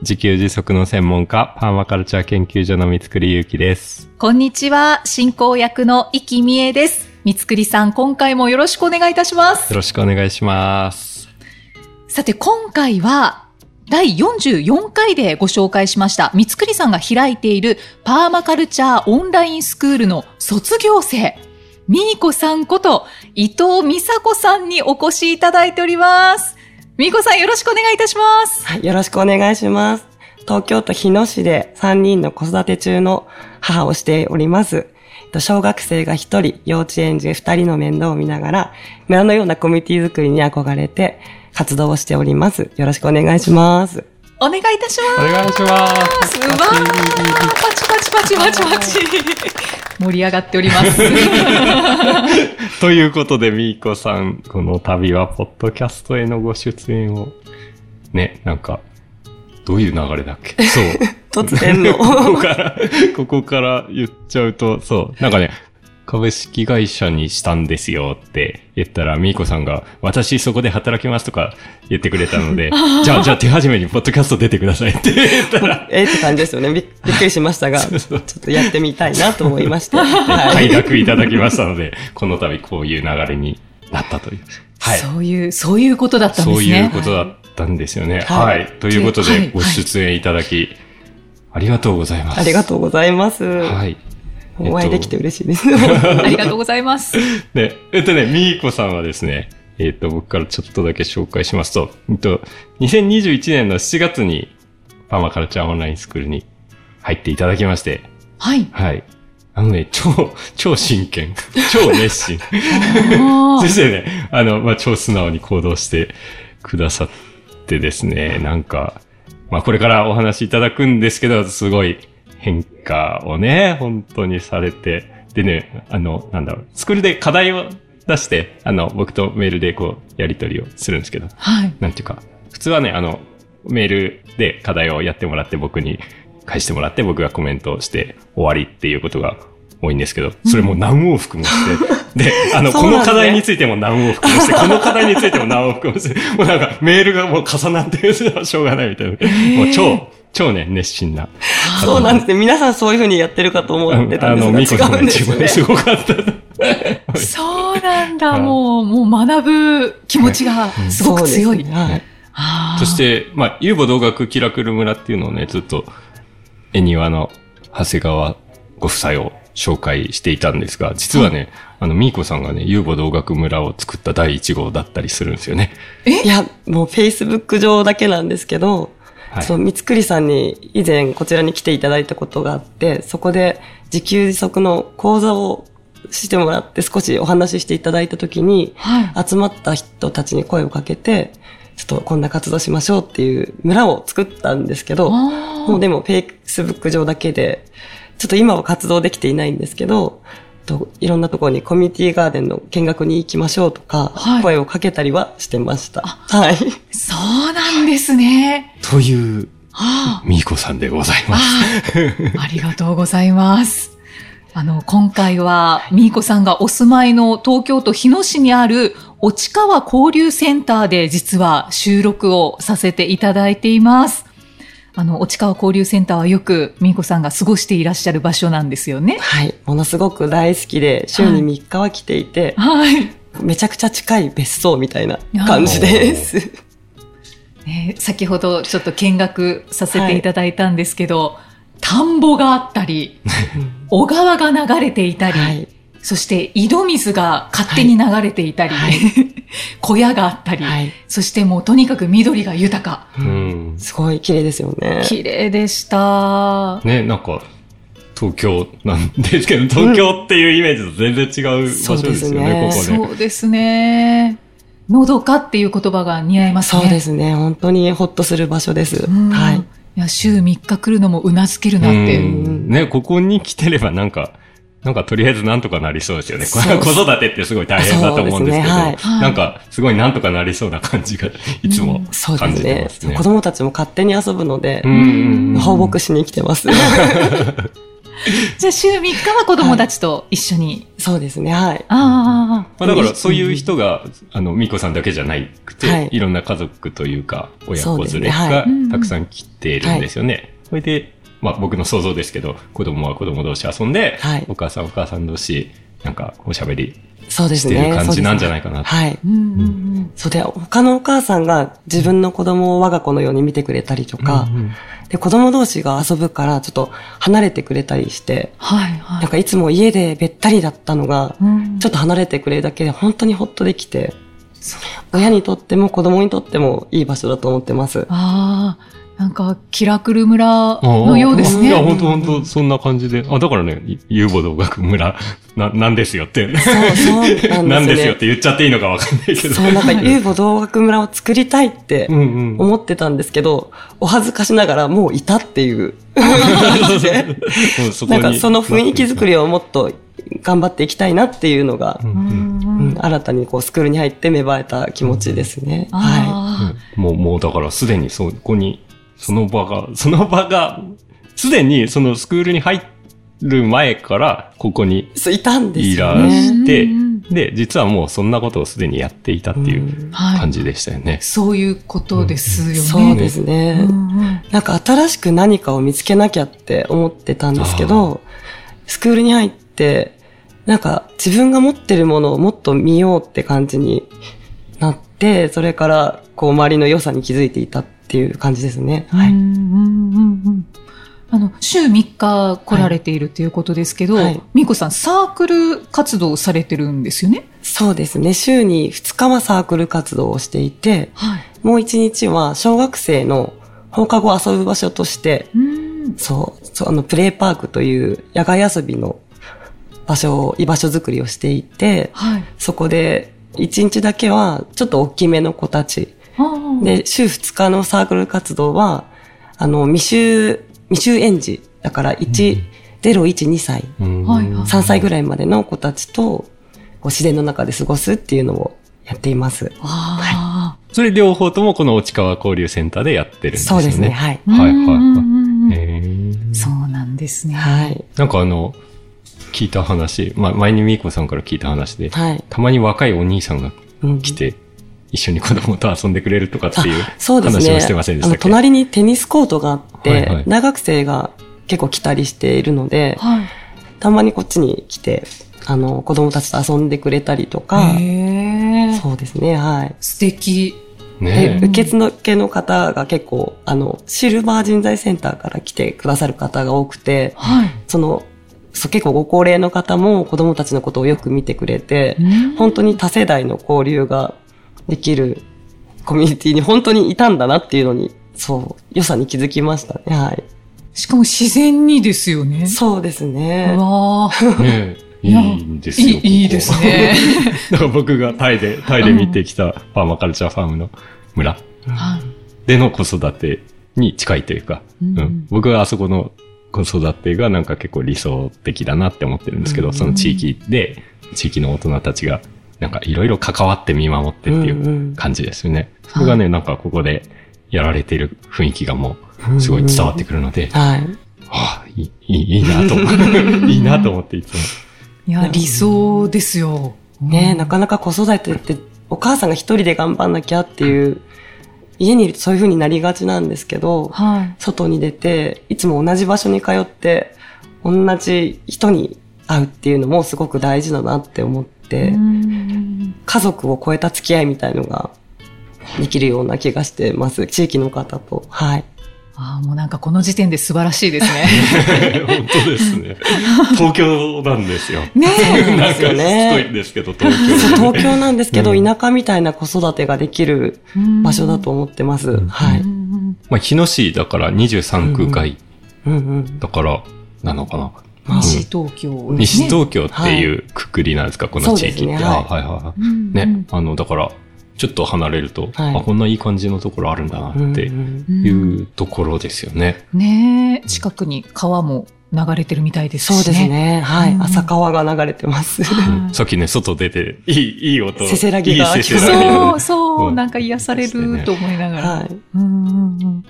自給自足の専門家、パーマカルチャー研究所の三つくりゆうきです。こんにちは、進行役の生きみえです。三つくりさん、今回もよろしくお願いいたしますよ。ろしくお願いします。さて、今回は、第44回でご紹介しました、三つくりさんが開いているパーマカルチャーオンラインスクールの卒業生、みーこさんこと伊藤美佐子さんにお越しいただいております。みーこさんよろしくお願いいたします。はい、よろしくお願いします。東京都日野市で3人の子育て中の母をしております。小学生が1人、幼稚園児2人の面倒を見ながら、村のようなコミュニティ作りに憧れて活動をしております。よろしくお願いします。お願いいたします。お願いします。わーパチパチパチパチパチ。盛り上がっております。ということで、みーこさん、この度は、ポッドキャストへのご出演を、ね、なんか、どういう流れだっけ？そう。突然の。ここから、ここから言っちゃうと、そう。なんかね、株式会社にしたんですよって言ったら、みーこさんが、私そこで働きますとか言ってくれたので、じゃあ、じゃあ手始めにポッドキャスト出てくださいって 言ったら、えーって感じですよね。びっくりしましたが、ちょっとやってみたいなと思いまして。はい。快諾いただきましたので、この度こういう流れになったという。はい。そういう、そういうことだったんですね。そういうことだったんですよね。は。はいいということで、はいご出演いただき、ありがとうございます。ありがとうございます。はい。お会いできて嬉しいです。ありがとうございます。で、えっとね、みーこさんはですね、えっと、僕からちょっとだけ紹介しますと、えっと、2021年の7月に、パーマカルチャーオンラインスクールに入っていただきまして、はい。はい。あのね、超、超真剣、超熱心。あそしてね、あの、まあ、超素直に行動してくださってですね、なんか、まあ、これからお話しいただくんですけど、すごい変化をね、本当にされて、でね、あの、なんだろう、スクールで課題を出して、あの、僕とメールでこう、やり取りをするんですけど、はい。なんていうか、普通はね、あの、メールで課題をやってもらって僕に返してもらって僕がコメントをして終わりっていうことが多いんですけど、それも何往復もして、で、あの、この課題についても何往復もして、この課題についても何往復もして、もうなんかメールがもう重なってしょうがないみたいな。もう超、超ね、熱心な。そうなんですね。皆さんそういうふうにやってるかと思ってたあの、んですが、ミコさんが違うんですごかった。そうなんだ、はいもう、もう学ぶ気持ちがすごく強い。そして、まあ、遊母同学キラクル村っていうのをね、ずっと、絵庭の長谷川ご夫妻を紹介していたんですが、実はね、あの、ミーコさんがね、遊母同学村を作った第一号だったりするんですよね。いや、もう Facebook 上だけなんですけど、はい。そう、三つくりさんに以前こちらに来ていただいたことがあって、そこで自給自足の講座をしてもらって少しお話ししていただいたときに、は集まった人たちに声をかけて、ちょっとこんな活動しましょうっていう村を作ったんですけど、もうでも Facebook 上だけで、ちょっと今は活動できていないんですけど、といろんなところにコミュニティガーデンの見学に行きましょうとか、はい声をかけたりはしてました。はい。そうなんですね。という、あミーコさんでございます。あ、ありがとうございます。あの、今回は、みーこさんがお住まいの東京都日野市にある、落川交流センターで実は収録をさせていただいています。あの、落川交流センターはよくみーこさんが過ごしていらっしゃる場所なんですよね。はい。ものすごく大好きで、週に3日は来ていて、はい。めちゃくちゃ近い別荘みたいな感じです。ね先ほどちょっと見学させていただいたんですけど、田んぼがあったり、小川が流れていたり、はい。そして井戸水が勝手に流れていたり、はい 小屋があったり、はい。そしてもうとにかく緑が豊か。うん。すごい綺麗ですよね。綺麗でした。ね、なんか、東京なんですけど、東京っていうイメージと全然違う場所ですよね、そうですねここね。そうですね。のどかっていう言葉が似合いますね。そうですね。本当にほっとする場所です。うんはい。いや、週3日来るのもうなずけるなって。うんね、ここに来てればなんか、なんかとりあえずなんとかなりそうですよね。子育てってすごい大変だと思うんですけど、ね。はい。なんかすごいなんとかなりそうな感じがいつもそうで感じてすねますね。子供たちも勝手に遊ぶのでう、ん。うんうん放牧しに来てます。じゃあ週3日は子供たちと一緒に。そうですね、はい。ああ、まあ、だからそういう人が、あの、ミコさんだけじゃなくて、はい。い、ろんな家族というか、親子連れがたくさん来てるんですよね。それで、まあ僕の想像ですけど、子供は子供同士遊んで、はいお母さんお母さん同士、なんかおしゃべりそうですね。してる感じなんじゃないかなはい。うんうんうんそうで、他のお母さんが自分の子供を我が子のように見てくれたりとか、うんうんで、子供同士が遊ぶからちょっと離れてくれたりして、はいはい。なんかいつも家でべったりだったのが、うんちょっと離れてくれるだけで本当にほっとできて、親にとっても子供にとってもいい場所だと思ってます。ああ、なんか、キラクル村のようですね。いや、本当本当そんな感じで。あ、だからね、遊母道学村、な、なんですよって。そう、そうなんですよ、ね。なんですよって言っちゃっていいのかわかんないけど。そう、なんか遊母同学村を作りたいって。思ってたんですけど、お恥ずかしながらもういたっていう。なんかその雰囲気作りをもっと頑張っていきたいなっていうのが、新たにこうスクールに入って芽生えた気持ちですね。はあうんもう、もうだからすでにそこに、その場が、その場が、すでにそのスクールに入る前から、ここにい。そう、いたんですいらよね。してうんうん、で、実はもうそんなことをすでにやっていたっていうはい感じでしたよね。そういうことですよね。そうですね。うんうんなんか新しく何かを見つけなきゃって思ってたんですけど、スクールに入って、なんか自分が持ってるものをもっと見ようって感じになって、それからこう周りの良さに気づいていたっていう感じですね。はい。うんうんうんうんあの、週3日来られているということですけど、はいみーこさん、サークル活動をされてるんですよね？そうですね。週に2日はサークル活動をしていて、はい。もう1日は小学生の放課後遊ぶ場所として、うん。そう、そうあの、プレイパークという野外遊びの場所を、居場所づくりをしていて、はい。そこで、1日だけは、ちょっと大きめの子たち。で、週2日のサークル活動は、あの、未就、未就園児。だから、1、0、1、2歳、うんはいはい3歳ぐらいまでの子たちと、こう自然の中で過ごすっていうのをやっています。あそれ両方ともこの内川交流センターでやってるんですよね。そうですね、はい。あ。はいはいそうなんですね。はい。なんかあの、聞いた話、まあ、前にみーこさんから聞いた話で、はい。たまに若いお兄さんがうん来て、一緒に子供と遊んでくれるとかっていうあそうですね。話をしてませんでしたっけ？あの、隣にテニスコートがあって、はいはい大学生が結構来たりしているので、はい。たまにこっちに来て、あの、子供たちと遊んでくれたりとか。そうですね、はい。素敵。で、ね受付の方が結構、あの、シルバー人材センターから来てくださる方が多くて、はい。その、そう結構ご高齢の方も子供たちのことをよく見てくれて、うん本当に多世代の交流ができるコミュニティに本当にいたんだなっていうのに、そう、良さに気づきましたね。はい。しかも自然にですよね。そうですね。うわーねいいんですよ。いいいいですね。だから僕がタイで、タイで見てきたパーマカルチャーファームの村はい。での子育てに近いというか、うんうん僕はあそこの子育てがなんか結構理想的だなって思ってるんですけど、うんその地域で、地域の大人たちがなんかいろいろ関わって見守ってっていうんううん感じですよね。それがね、なんかここでやられている雰囲気がもうすごい伝わってくるので、はい。ああ、いい、いいいいなと。いいなと思っていつも。いや、理想ですよ。ねなかなか子育てって、お母さんが一人で頑張んなきゃっていう、家にいるとそういう風になりがちなんですけど、はい。外に出て、いつも同じ場所に通って、同じ人に会うっていうのもすごく大事だなって思って、うん家族を超えた付き合いみたいのができるような気がしてます。地域の方と。はい。ああ、もうなんかこの時点で素晴らしいですね。本当ですね。東京なんですよ。ねえ。なんかしつこですよねいんですけど、東そう京。東京なんですけど、うん田舎みたいな子育てができる場所だと思ってます。んはい。うんまあ、日野市だから23区外うんうん。だから、なのかな。西東京、ね。西東京っていうくくりなんですか、この地域って。ねはいあはいはいはい。うんね、あの、だから、ちょっと離れると、はいあ、こんないい感じのところあるんだなってうんいうところですよね。ねえ、近くに川も流れてるみたいですしね。そうですね。はい。うん浅川が流れてます。はいさっきね、外出て、いい、いい音。せせらぎがそうそう、うんなんか癒されると思いながら。はい。うんうんうん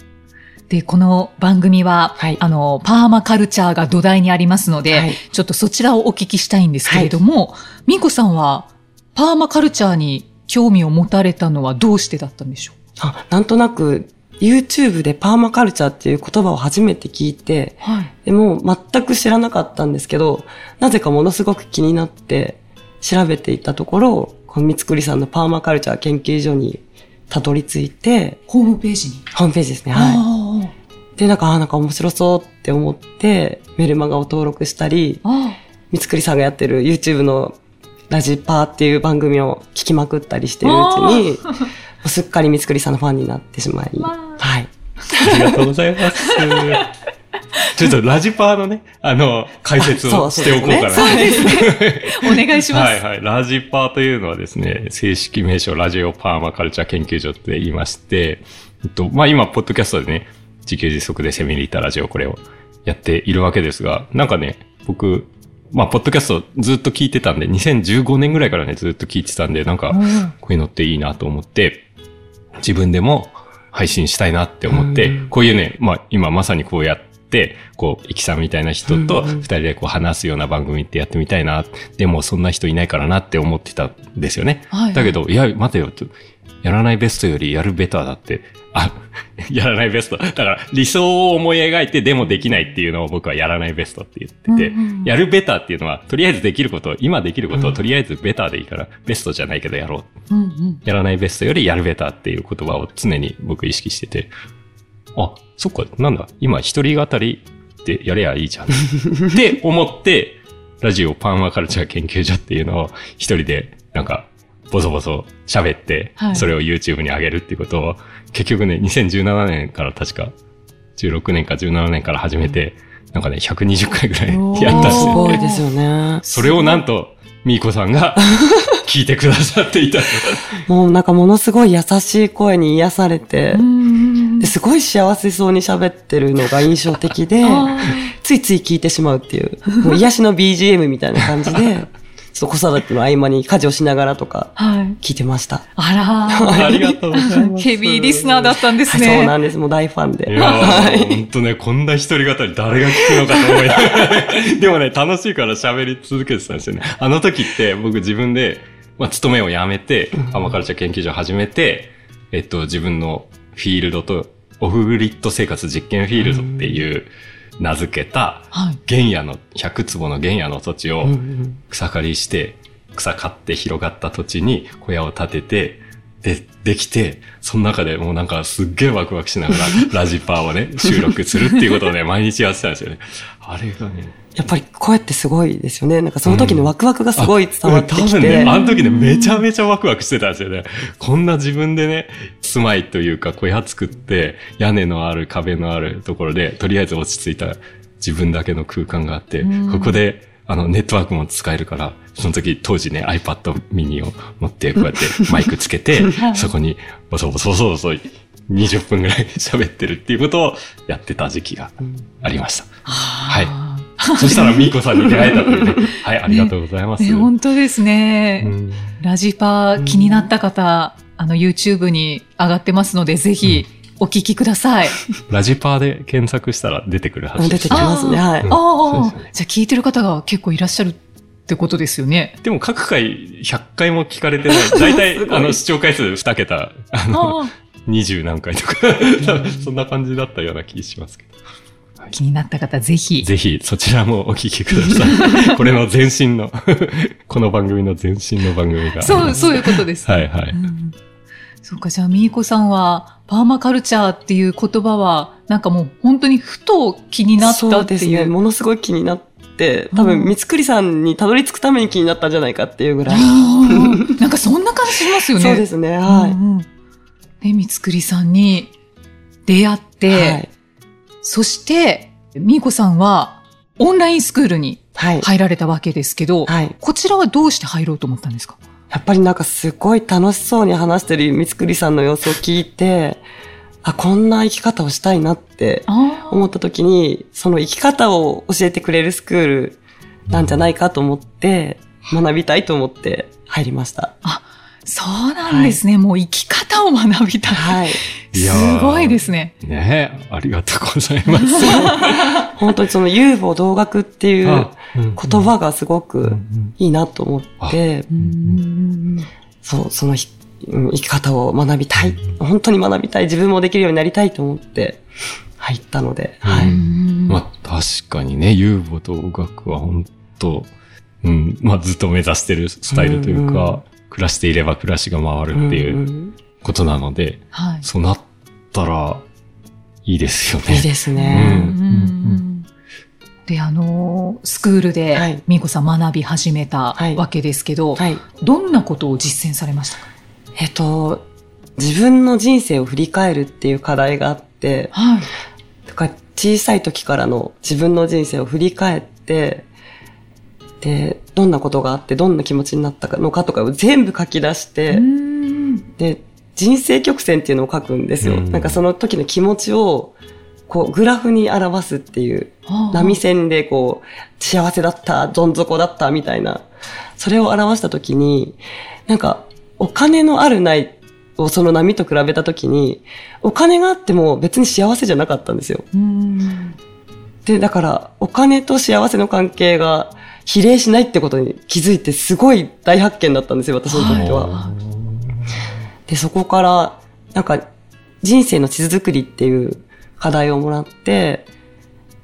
で、この番組は、はい。あの、パーマカルチャーが土台にありますので、はい。ちょっとそちらをお聞きしたいんですけれども、みーこさんは、パーマカルチャーに興味を持たれたのはどうしてだったんでしょあ、なんとなく、YouTube でパーマカルチャーっていう言葉を初めて聞いて、うはい。でも全く知らなかったんですけど、なぜかものすごく気になって調べていたところ、この三つくりさんのパーマカルチャー研究所にたどり着いて、ホームページに？ホームページですね。はい。あで、なんか、あーなんか面白そうって思って、メルマガを登録したり、三つくりさんがやってる YouTube のラジパーっていう番組を聞きまくったりしてるうちに、もうすっかり三つくりさんのファンになってしまい、まあはい。ありがとうございます。ちょっとラジパーのね、あの、解説をしておこうかな。そうですお願いします。はいはい。ラジパーというのはですね、正式名称ラジオパーマカルチャー研究所って言いまして、えっと、まあ今、ポッドキャストでね、自給自足でセミリータラジオこれをやっているわけですが、なんかね、僕、まあ、ポッドキャストずっと聞いてたんで、2015年ぐらいからね、ずっと聞いてたんで、なんか、うんこういうのっていいなと思って、自分でも配信したいなって思ってうん、こういうね、まあ今まさにこうやって、こう、イキさんみたいな人と二人でこう話すような番組ってやってみたいな。でもそんな人いないからなって思ってたんですよね。はいだけど、いや、待てよと、やらないベストよりやるベターだって、あ、やらないベスト。だから理想を思い描いてでもできないっていうのを僕はやらないベストって言ってて、うんうんやるベターっていうのは、とりあえずできること、今できることをとりあえずベターでいいから、ベストじゃないけどやろう。うんうん。やらないベストよりやるベターっていう言葉を常に僕意識してて、あ、そっか、なんだ、今一人語りでやればいいじゃん。って思って、ラジオパンマカルチャー研究所っていうのを一人でなんか、ボソボソ喋っては、いそれを YouTube に上げるっていうことを、結局ね、2017年から確か、16年か17年から始めて、なんかね、120回ぐらいやったんですすよ。ごいですよね。それをなんと、みーこさんが聞いてくださっていた。もうなんかものすごい優しい声に癒されて、すごい幸せそうに喋ってるのが印象的で あ、ついつい聞いてしまうっていう、もう癒しの BGM みたいな感じで、ちょっと子育ての合間に家事をしながらとかはい。聞いてました。あらありがとうございます。ヘビーリスナーだったんですはいね。そうなんです。もう大ファンで。いやー、ほんとね、こんな一人語り誰が聞くのかと思いながら。でもね、楽しいから喋り続けてたんですよね。あの時って僕自分で、まあ、勤めを辞めて、アマカルチャー研究所を始めて、えっと、自分のフィールドと、オフグリッド生活実験フィールドっていう名付けた、はい。原野の、100坪の原野の土地を草刈りして、草刈って広がった土地に小屋を建てて、で、できて、その中でもうなんかすっげえワクワクしながら、ラジパーをね、収録するっていうことをね、毎日やってたんですよね。あれがね、やっぱり声ってすごいですよね。なんかその時のワクワクがすごい伝わってきて。多分ね、あの時ね、めちゃめちゃワクワクしてたんですよね。こんな自分でね、住まいというか小屋作って、屋根のある壁のあるところで、とりあえず落ち着いた自分だけの空間があって、うんここで、あの、ネットワークも使えるから、その時当時ね、iPad mini を持って、こうやって マイクつけてはい、そこに、ボソボソボソボソ20分ぐらい喋ってるっていうことをやってた時期がありました。はいは そしたら、ミーコさんに出会えたというね。はい、ありがとうございます。ね、本当ですね。うんラジパー気になった方、あの YouTube に上がってますので、ぜひお聞きください。ラジパーで検索したら出てくるはずです出てきますね。はい。うんああ、じゃあ聞いてる方が結構いらっしゃるってことですよね。でも各回100回も聞かれてない。大体、あの、視聴回数2桁、あの、あ20何回とか、そんな感じだったような気しますけど。あ気になった方、ぜひ。ぜひ、そちらもお聞きください。これの前身の、この番組の前身の番組が。そう、そういうことです。はいはい。うんそうか、じゃあ、みーこさんは、パーマカルチャーっていう言葉は、なんかもう本当にふと気になったそうっていう。ですね。ものすごい気になって、多分、うん三つくりさんにたどり着くために気になったんじゃないかっていうぐらい。うんなんかそんな感じしますよね。そうですね。はい。うんうんで、三つくりさんに出会って、はい。そして、みーこさんはオンラインスクールにはい。入られたわけですけど、はい。こちらはどうして入ろうと思ったんですか？やっぱりなんかすごい楽しそうに話してる三つくりさんの様子を聞いて、あ、こんな生き方をしたいなってあ思った時に、その生き方を教えてくれるスクールなんじゃないかと思って、学びたいと思って入りました。あ、そうなんですね。もう生き方を学びたい。はい。すごいですね。ねえ、ありがとうございます。本当にその遊母同学っていう言葉がすごうくんいいなと思って、うんそう、その生き方を学びたい。本当に学びたい。自分もできるようになりたいと思って入ったので、はうい。うんまあ確かにね、遊母と語学は本当、うん、まあずっと目指してるスタイルというか、うんうん暮らしていれば暮らしが回るっていんうんことなので、はい。そうなったらいいですよね。いいですうね。んで、あの、スクールはでい、みーこさん学び始めたはいわけですけど、はい。どんなことを実践されましたか？えっと、自分の人生を振り返るっていう課題があって、はい。だから小さい時からの自分の人生を振り返って、で、どんなことがあって、どんな気持ちになったのかとかを全部書き出して、うんで、人生曲線っていうのを書くんですよ。うんなんかその時の気持ちを、こう、グラフに表すっていう、波線でこう、幸せだった、どん底だった、みたいな。それを表した時に、なんか、お金のあるないをその波と比べた時に、お金があっても別に幸せじゃなかったんですよ。うんで、だから、お金と幸せの関係が比例しないってことに気づいて、すごい大発見だったんですよ、私にとっては。はで、そこから、なんか、人生の地図作りっていう課題をもらって、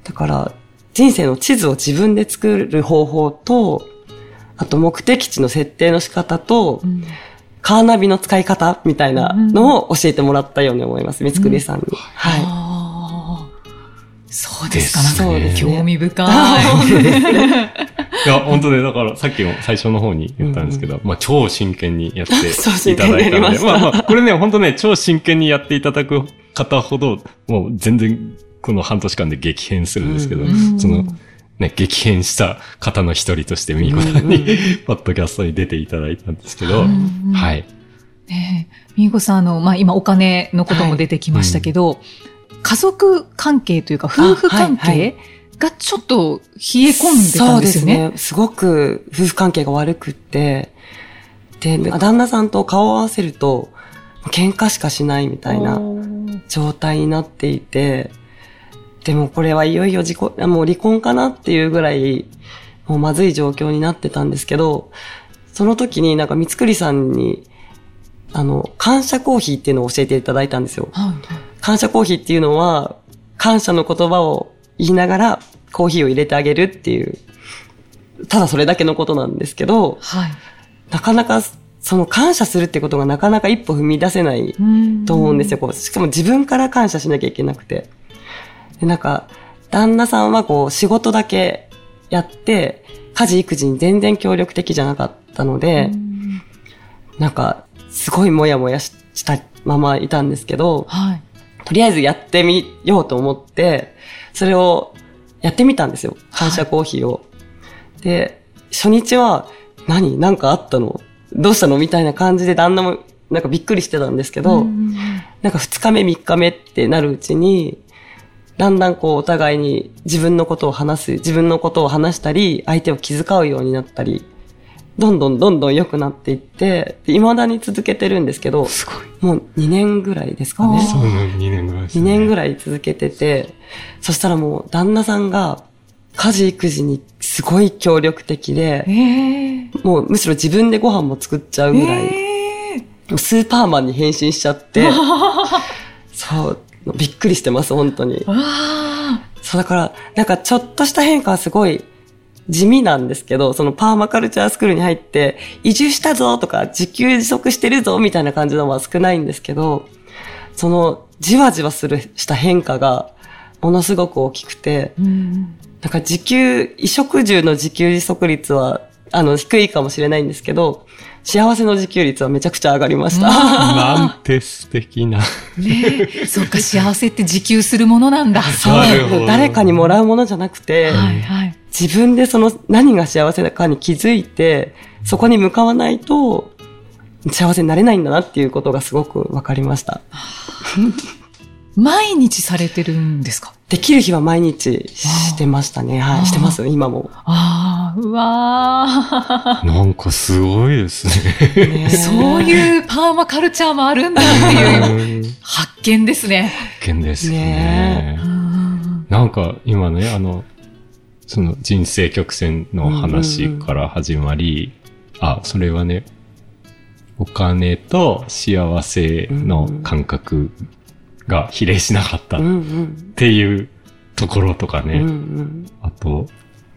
だから、人生の地図を自分で作る方法と、あと目的地の設定の仕方と、うんカーナビの使い方みたいなのを教えてもらったように思います、三つくりさんに。はい。あーそうですか。なんか そうですね興味深い。いや、本当ね、だからさっきも最初の方に言ったんですけど、まあ超真剣にやっていただいたので、ままあまあ、これね、本当ね、超真剣にやっていただく方ほど、もう全然この半年間で激変するんですけど、うんその、ね、激変した方の一人として、みーこさんに、ポッドキャストに出ていただいたんですけど、うんはい。ねえ、みーこさん、あの、まあ、今お金のことも出てきましたけど、家族関係というか、夫婦関あはいは係がちょっと冷え込んでたんですよね。そうですね。すごく夫婦関係が悪くって、で、旦那さんと顔を合わせると、喧嘩しかしないみたいな状態になっていて、でもこれはいよいよ自己、もう離婚かなっていうぐらい、もうまずい状況になってたんですけど、その時になんか三つくりさんに、あの、感謝コーヒーっていうのを教えていただいたんですよ。はい。感謝コーヒーっていうのは、感謝の言葉を言いながらコーヒーを入れてあげるっていう、ただそれだけのことなんですけど、はい。なかなかその感謝するってことがなかなか一歩踏み出せないと思うんですよ。こうしかも自分から感謝しなきゃいけなくて。で、なんか、旦那さんはこう仕事だけやって、家事育児に全然協力的じゃなかったので、うんなんか、すごいもやもやししたままいたんですけど、はい。とりあえずやってみようと思って、それをやってみたんですよ。感謝コーヒーを。で、初日は、何なんかあったの？どうしたの？みたいな感じで旦那もなんかびっくりしてたんですけど、うんなんか二日目三日目ってなるうちに、だんだんこうお互いに自分のことを話す、自分のことを話したり、相手を気遣うようになったり、どんどんどんどん良くなっていって、で未だに続けてるんですけど、すごい。もう2年ぐらいですかね。そうね、2年ぐらいです2ね。年ぐらい続けてて、そしたらもう旦那さんが家事育児にすごい協力的でえ、えもうむしろ自分でご飯も作っちゃうぐらい、ええスーパーマンに変身しちゃって、そう、びっくりしてます、本当に。そうだから、なんかちょっとした変化はすごい地味なんですけど、そのパーマカルチャースクールに入って、移住したぞとか、自給自足してるぞみたいな感じのは少ないんですけど、そのじわじわするした変化がものすごく大きくて、うんなんか自給、衣食住の自給自足率は、あの、低いかもしれないんですけど、幸せの自給率はめちゃくちゃ上がりました。なんて素敵な。ねえ、そっか、幸せって自給するものなんだ。そう誰かにもらうものじゃなくて、はいはい。自分でその何が幸せかに気づいて、そこに向かわないと幸せになれないんだなっていうことがすごく分かりました。毎日されてるんですか？できる日は毎日してましたね。はい、してます、今も。ああ、うわ なんかすごいですね。ねーそういうパーマカルチャーもあるんだっていううん発見ですね。発見ですねね。うんなんか今ね、あの、その人生曲線の話から始まり、あ、それはね、お金と幸せの感覚が比例しなかったっうんうん。ていうところとかね、うんうん。あと、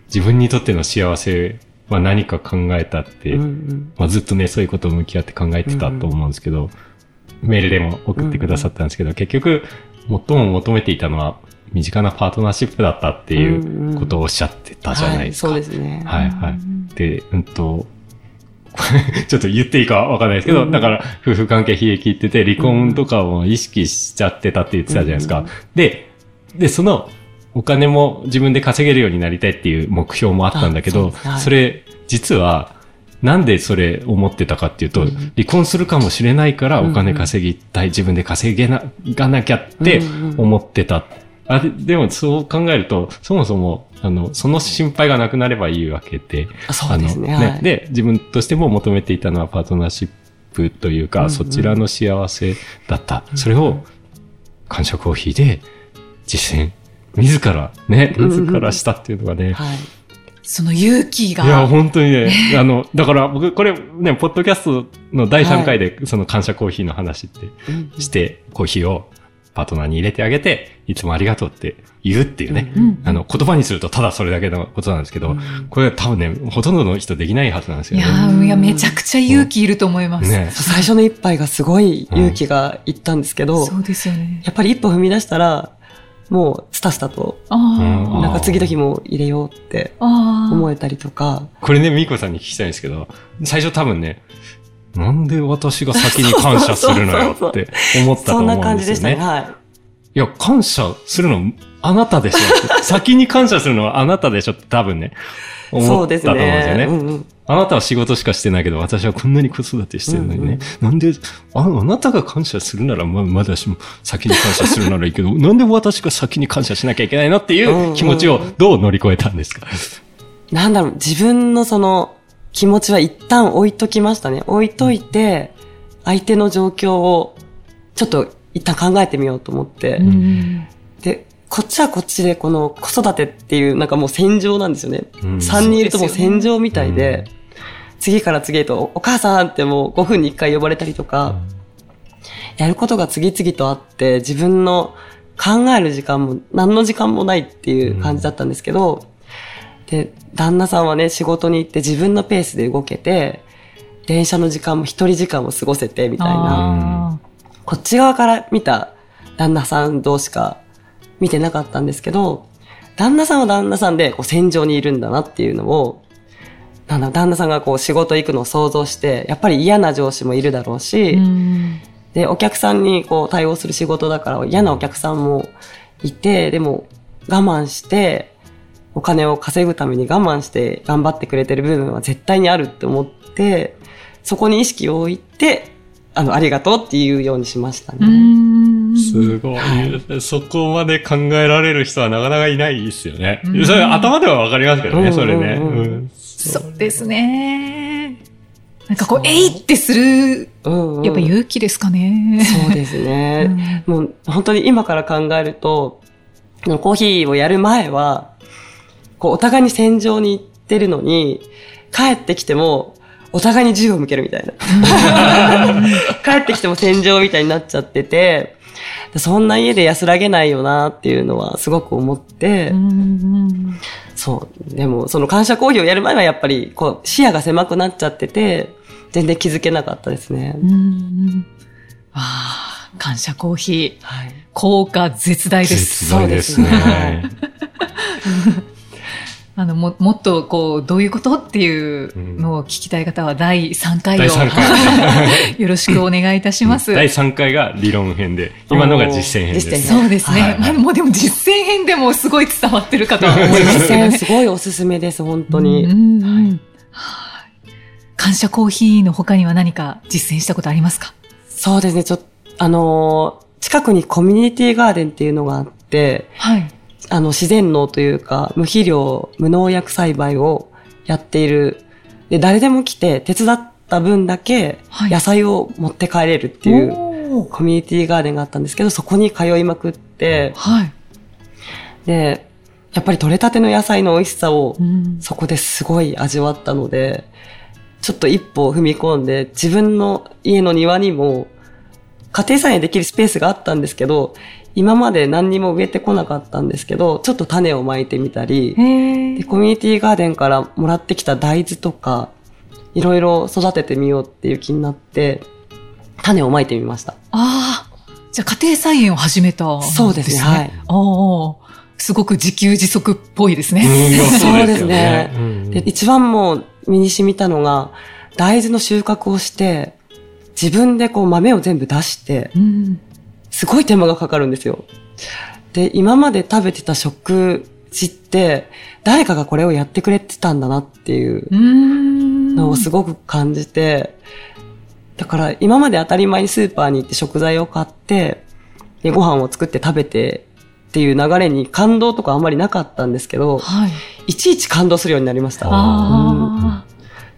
自分にとっての幸せは何か考えたって、うんうん。まあ、ずっとね、そういうことを向き合って考えてたと思うんですけど、メールでも送ってくださったんですけど、結局、最も求めていたのは、身近なパートナーシップだったっていうことをおっしゃってたじゃないですか。はい、そうですね。はいはい。で、うんと、ちょっと言っていいかわかんないですけど、うんだから、夫婦関係冷え切ってて、離婚とかも意識しちゃってたって言ってたじゃないですか。うんで、で、その、お金も自分で稼げるようになりたいっていう目標もあったんだけど、あそそれ、実は、なんでそれ思ってたかっていうと、うん離婚するかもしれないからお金稼ぎたい、自分で稼げな、がなきゃってうんうん思ってた。あででもそう考えると、そもそも、あの、その心配がなくなればいいわけで、あそうですね。あのはい。で、自分としても求めていたのはパートナーシップというか、うんうん。そちらの幸せだった。それを、感謝コーヒーで実践、自らね、うんうん自らしたっていうのがね、はい。その勇気が。いや、本当にね、あの、だから僕、これね、ポッドキャストの第3回で、その感謝コーヒーの話ってうんして、コーヒーをパートナーに入れてあげて、いつもありがとうって言うっていうね。うんあの、言葉にするとただそれだけのことなんですけど、うんこれ多分ね、ほとんどの人できないはずなんですよいね。やーいや、めちゃくちゃ勇気いると思います。ね。最初の一杯がすごい勇気がいったんですけど、そうですよね。やっぱり一歩踏み出したら、もうスタスタと。なんか次の日も入れようって。思えたりとか、これね、ミーコさんに聞きたいんですけど、最初多分ね、なんで私が先に感謝するのよって思ったとそん思な感じでしたね。うんですよね。はい。いや、感謝するのあなたでしょ。先に感謝するのはあなたでしょって多分ね、思そうですったと思うんですよね。ね。うんうんあなたは仕事しかしてないけど、私はこんなに子育てしてるのにね。なんであ、あなたが感謝するならま、まだしも先に感謝するならいいけど、なんで私が先に感謝しなきゃいけないのっていう気持ちをどう乗り越えたんですか、なんだろう、自分のその気持ちは一旦置いときましたね。置いといて、相手の状況をちょっと一旦考えてみようと思って、うん。で、こっちはこっちでこの子育てっていうなんかもう戦場なんですよね。うん3人いるともう戦場みたいで、次から次へとお母さんってもう5分に1回呼ばれたりとか、やることが次々とあって、自分の考える時間も何の時間もないっていう感じだったんですけど、で、旦那さんはね、仕事に行って自分のペースで動けて、電車の時間も一人時間も過ごせてみたいな、あこっち側から見た旦那さん同士か見てなかったんですけど、旦那さんは旦那さんでこう戦場にいるんだなっていうのを、なんだ旦那さんがこう仕事行くのを想像して、やっぱり嫌な上司もいるだろうし、ーうん。で、お客さんにこう対応する仕事だから嫌なお客さんもいて、でも我慢して、お金を稼ぐために我慢して頑張ってくれてる部分は絶対にあるって思って、そこに意識を置いて、あの、ありがとうっていうようにしましたね。うん。すごい。そこまで考えられる人はなかなかいないですよね。うんそれ頭ではわかりますけどね、うんそれね。うんうんうんそうですね。なんかこう、えいってする、うんうんやっぱ勇気ですかね。そうですね。もう本当に今から考えると、コーヒーをやる前は、こうお互いに戦場に行ってるのに、帰ってきても、お互いに銃を向けるみたいな。帰ってきても戦場みたいになっちゃってて、そんな家で安らげないよなっていうのはすごく思って、うんそう。でも、その感謝コーヒーをやる前はやっぱり、こう、視野が狭くなっちゃってて、全然気づけなかったですね。うんああ、感謝コーヒー。はい。効果絶大です。絶大ですね。あの、も、もっとこう、どういうことっていうのを聞きたい方は第3回を、第3回。よろしくお願いいたします。第3回が理論編で、今のが実践編です。実践編そうですね。はいまあ、もうでも実践編でもすごい伝わってるかとは思いますね。実践すごいおすすめです、本当に。うんうんうんはい感感謝コーヒーの他には何か実践したことありますか？そうですね、ちょっと、あのー近くにコミュニティガーデンっていうのがあって、はい。あの、自然農というか、無肥料、無農薬栽培をやっている。で、誰でも来て、手伝った分だけはい、野菜を持って帰れるっていう、コミュニティガーデンがあったんですけど、そこに通いまくって、はい。で、やっぱり採れたての野菜の美味しさをう、んそこですごい味わったので、ちょっと一歩踏み込んで、自分の家の庭にも、家庭菜園できるスペースがあったんですけど、今まで何にも植えてこなかったんですけど、ちょっと種をまいてみたり。でコミュニティガーデンからもらってきた大豆とか、いろいろ育ててみようっていう気になって、種をまいてみました。ああ。じゃあ家庭菜園を始めたんですね。そうですねはいおーすごく自給自足っぽいですね。そうですよね。で、一番もう身に染みたのが、大豆の収穫をして、自分でこう豆を全部出して、うん。すごい手間がかかるんですよ。で、今まで食べてた食事って、誰かがこれをやってくれてたんだなっていう。のをすごく感じて、だから今まで当たり前にスーパーに行って食材を買って、でご飯を作って食べてっていう流れに感動とかあんまりなかったんですけど、はい。いちいち感動するようになりました。うんあ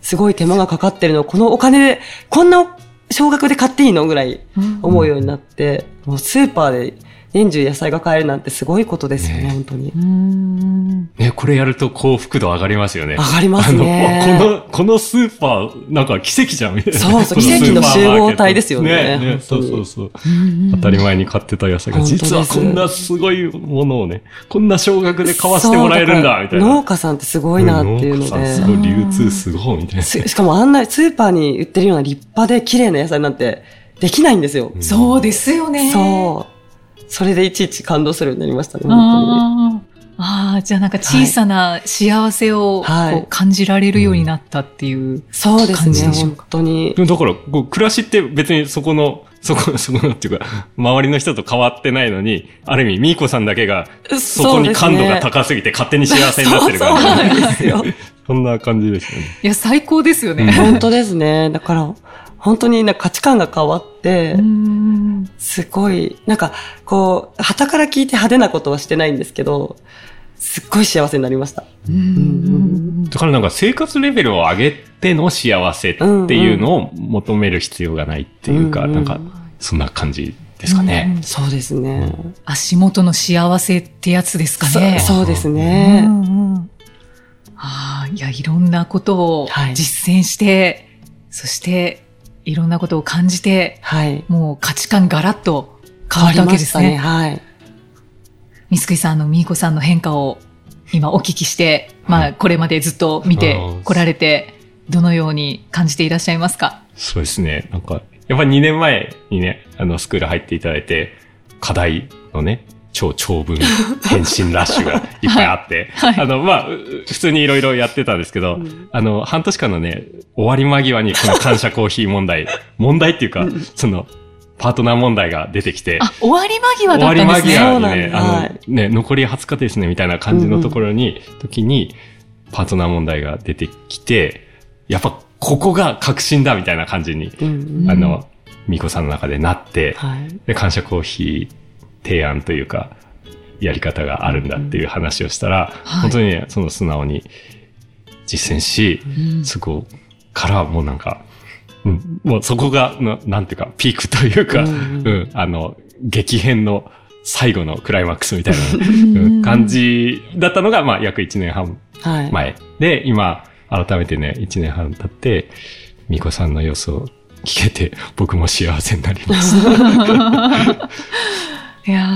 すごい手間がかかってるのをこのお金で、こんな少額で買っていいのぐらいあ。思うようになって、もうスーパーで年中野菜が買えるなんてすごいことですよね、ね本当にう。ん。ね、これやると幸福度上がりますよね。上がりますねこの、このスーパー、なんか奇跡じゃん、みたいな。そうそうこ奇跡の集合体ですよねねねそうそうそう。当当たり前に買ってた野菜が、実はこんなすごいものをね、こんな少額で買わせてもらえるんだ、みたいな。農家さんってすごいなっていうの農家さんで。すごい流通すごい、みたいな。すしかもあんなスーパーに売ってるような立派で綺麗な野菜なんてできないんですよ。そうですよね。そう。それでいちいち感動するようになりましたね、本あーあー、じゃあなんか小さな幸せをはいこう感じられるようになったっていう。当に。そうですね、感じでしょう本当に。だから、こう暮らしって別にそこの、そこ、そこのっていうか、周りの人と変わってないのに、ある意味、ミーコさんだけが、そこに感度が高すぎて勝手に幸せになってるそう感じ。なんですよ。そんな感じですよね。いや、最高ですよね。本当ですね。だから、本当にな価値観が変わって、うん。すごい、なんか、こう、旗から聞いて派手なことはしてないんですけど、すっごい幸せになりました。うん。だからなん。か生活レベルを上げての幸せっていうのを求める必要がないっていうか、うん。うん。なん。か、そん。な感じですかね。そうですね。足元の幸せってやつですかね。そそうですね。うん。うん。ああ、いや、いろん。なことをはい実践して、そして、いろんなことを感じて、はい。もう価値観ガラッと変わったわけですね。はい。三つくさんのみーこさんの変化を今お聞きして、まあ、これまでずっと見てこられて、どのように感じていらっしゃいますか？そうですね。なんか、やっぱり2年前にね、あの、スクール入っていただいて、課題のね、超長文返信ラッシュがいっぱいあって、はい。はい。あの、まあ、う普通にいろいろやってたんですけど、あの、半年間のね、終わり間際にこの感謝コーヒー問題、問題っていうか、その、パートナー問題が出てきて、あ、終わり間際終わり間だったんですね。際にそうなんね、だ。あの、はい。ね、残り20日ですね、みたいな感じのところに、時に、パートナー問題が出てきて、やっぱ、ここが確信だ、みたいな感じに、うん。あの、ミコさんの中でなって、はい。で、感謝コーヒー提案というか、やり方があるんだっていう話をしたら、はい本当にね、その素直に実践し、うんそこからもうなんか、うん、もうそこがな、なんていうか、ピークというか、ううんん、あの、激変の最後のクライマックスみたいな、ん うん感じだったのが、まあ、約1年半はい。前。で、今、改めてね、1年半経って、ミコさんの様子を聞けて、僕も幸せになります。いや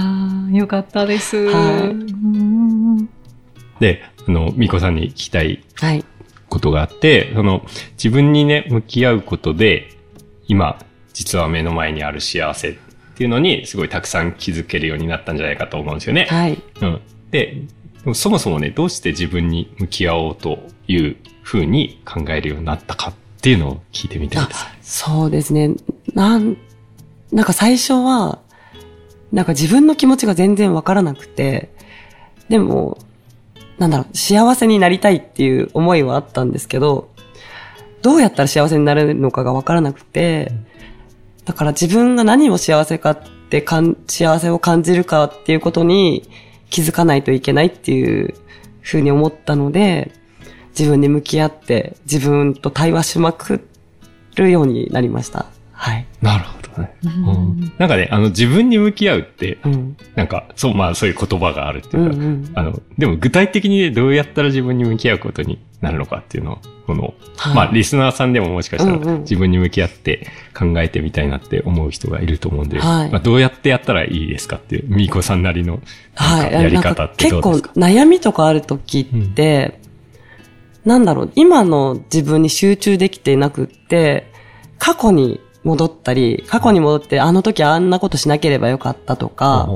ー、よかったです。はいうんで、あの、ミコさんに聞きたいはい。ことがあって、その、自分にね、向き合うことで、今、実は目の前にある幸せっていうのに、すごいたくさん気づけるようになったんじゃないかと思うんですよね。はい。うん。で、でもそもそもね、どうして自分に向き合おうというふうに考えるようになったかっていうのを聞いてみたいです。そうですね。なん、なんか最初は、なんか自分の気持ちが全然わからなくて、でも、なんだろう、幸せになりたいっていう思いはあったんですけど、どうやったら幸せになれるのかがわからなくて、だから自分が何を幸せかってかん、幸せを感じるかっていうことに気づかないといけないっていうふうに思ったので、自分に向き合って自分と対話しまくるようになりました。はい。なるほどね。ううんんなんかね、あの、自分に向き合うって、うん。なんか、そう、まあ、そういう言葉があるってうんいうか、うん。あの、でも具体的にどうやったら自分に向き合うことになるのかっていうのを、この、はいまあ、リスナーさんでももしかしたらうんうん自分に向き合って考えてみたいなって思う人がいると思うんで、はいまあ、どうやってやったらいいですかっていう、みーこさんなりの、やり方ってど結構うですか？悩みとかあるときって、なんだろう、今の自分に集中できていなくって、過去に戻ったり、過去に戻ってあの時あんなことしなければよかったとか、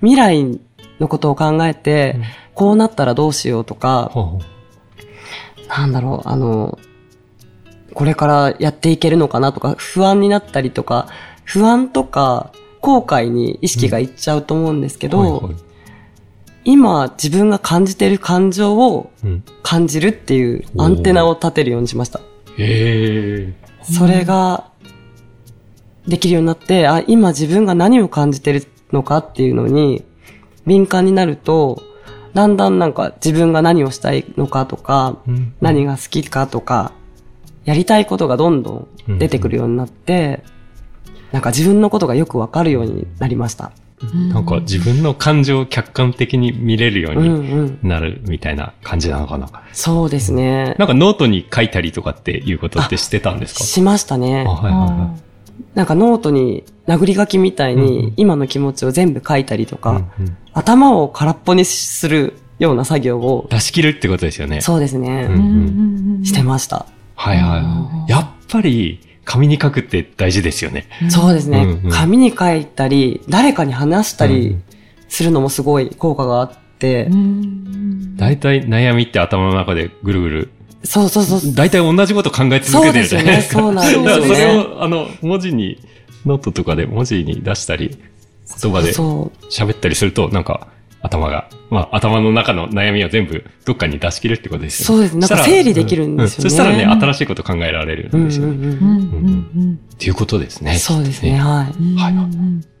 未来のことを考えて、うん。こうなったらどうしようとか、なんだろう、あの、これからやっていけるのかなとか、不安になったりとか、不安とか、後悔に意識がいっちゃうと思うんですけど、今自分が感じてる感情をうん。感じるっていうアンテナを立てるようにしました。へえ。それができるようになって、あ、今自分が何を感じてるのかっていうのに敏感になると、だんだんなんか自分が何をしたいのかとか、うん何が好きかとか、やりたいことがどんどん出てくるようになって、なんか自分のことがよくわかるようになりました。なんか自分の感情を客観的に見れるよううんにうん。なるみたいな感じなのかな。そうですね。なんかノートに書いたりとかっていうことってしてたんですか？しましたねあ。はいはいはなんかノートに殴り書きみたいうんうんに今の気持ちを全部書いたりとい。か、うんうん頭を空っぽにするような作業を、出し切るってことですよね。そうですね、うんうんしてました。はいはいはい。やっぱり紙に書くって大事ですよね。そうですね、うんうん紙に書いたり、誰かに話したりするのもすごい効果があって、大体悩みって頭の中でぐるぐる。そうそうそう。大体同じこと考え続けてるそうですよね。じゃないですか。そうなんですよだからそれね。を、あの、文字に、ノートとかで文字に出したり、言葉でそう。喋ったりすると、なんか、頭が、まあ、頭の中の悩みを全部どっかに出し切るってことですよね。そうです。なんか整理できるんですよね。うそしたらね、新しいこと考えられるうんんですよね。っうんうん。うんうんていうことですね。そうですね、はい。うん。はい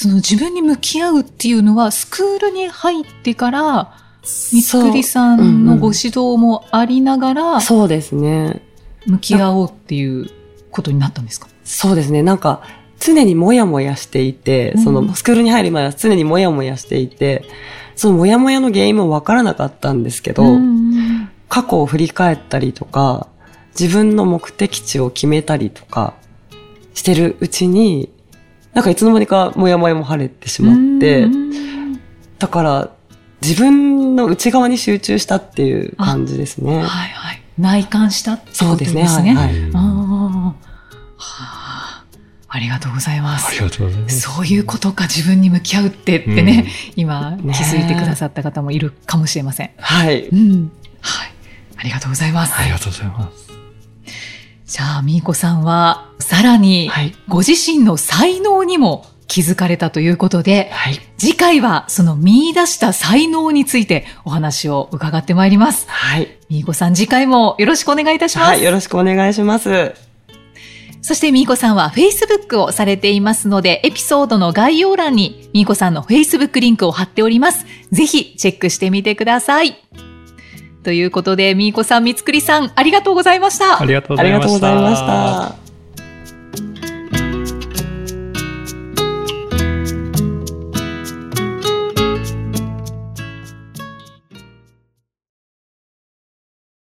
その自分に向き合うっていうのは、スクールに入ってから、三つくりさんのご指導もありながら、そう。ですね。向き合おうっていうことになったんですか？そうですね。なんか、常にもやもやしていて、うん。その、スクールに入る前は常にもやもやしていて、そのもやもやの原因もわからなかったんですけど、うん過去を振り返ったりとか、自分の目的地を決めたりとか、してるうちに、なんかいつの間にかもやもやも晴れてしまって、うん。だから、自分の内側に集中したっていう感じですね。はいはい。内観したってことでそうですすね。ね。はい、はい。うんああ。はあ。ありがとうございます。ありがとうございます。そういうことか、自分に向き合うってってね、今、ね気づいてくださった方もいるかもしれません。はい。うん。はい。ありがとうございます。ありがとうございます。じゃあ、みーこさんは、さらに、はい。ご自身の才能にも気づかれたということで、はい。次回はその見出した才能についてお話を伺ってまいります。はい。みーこさん、次回もよろしくお願いいたします。はい。よろしくお願いします。そしてみーこさんは Facebook をされていますので、エピソードの概要欄にみーこさんの Facebook リンクを貼っております。ぜひチェックしてみてください。ということで、みーこさん、みつくりさん、ありがとうございましたあ。りがとうごありざいました。がとうございました。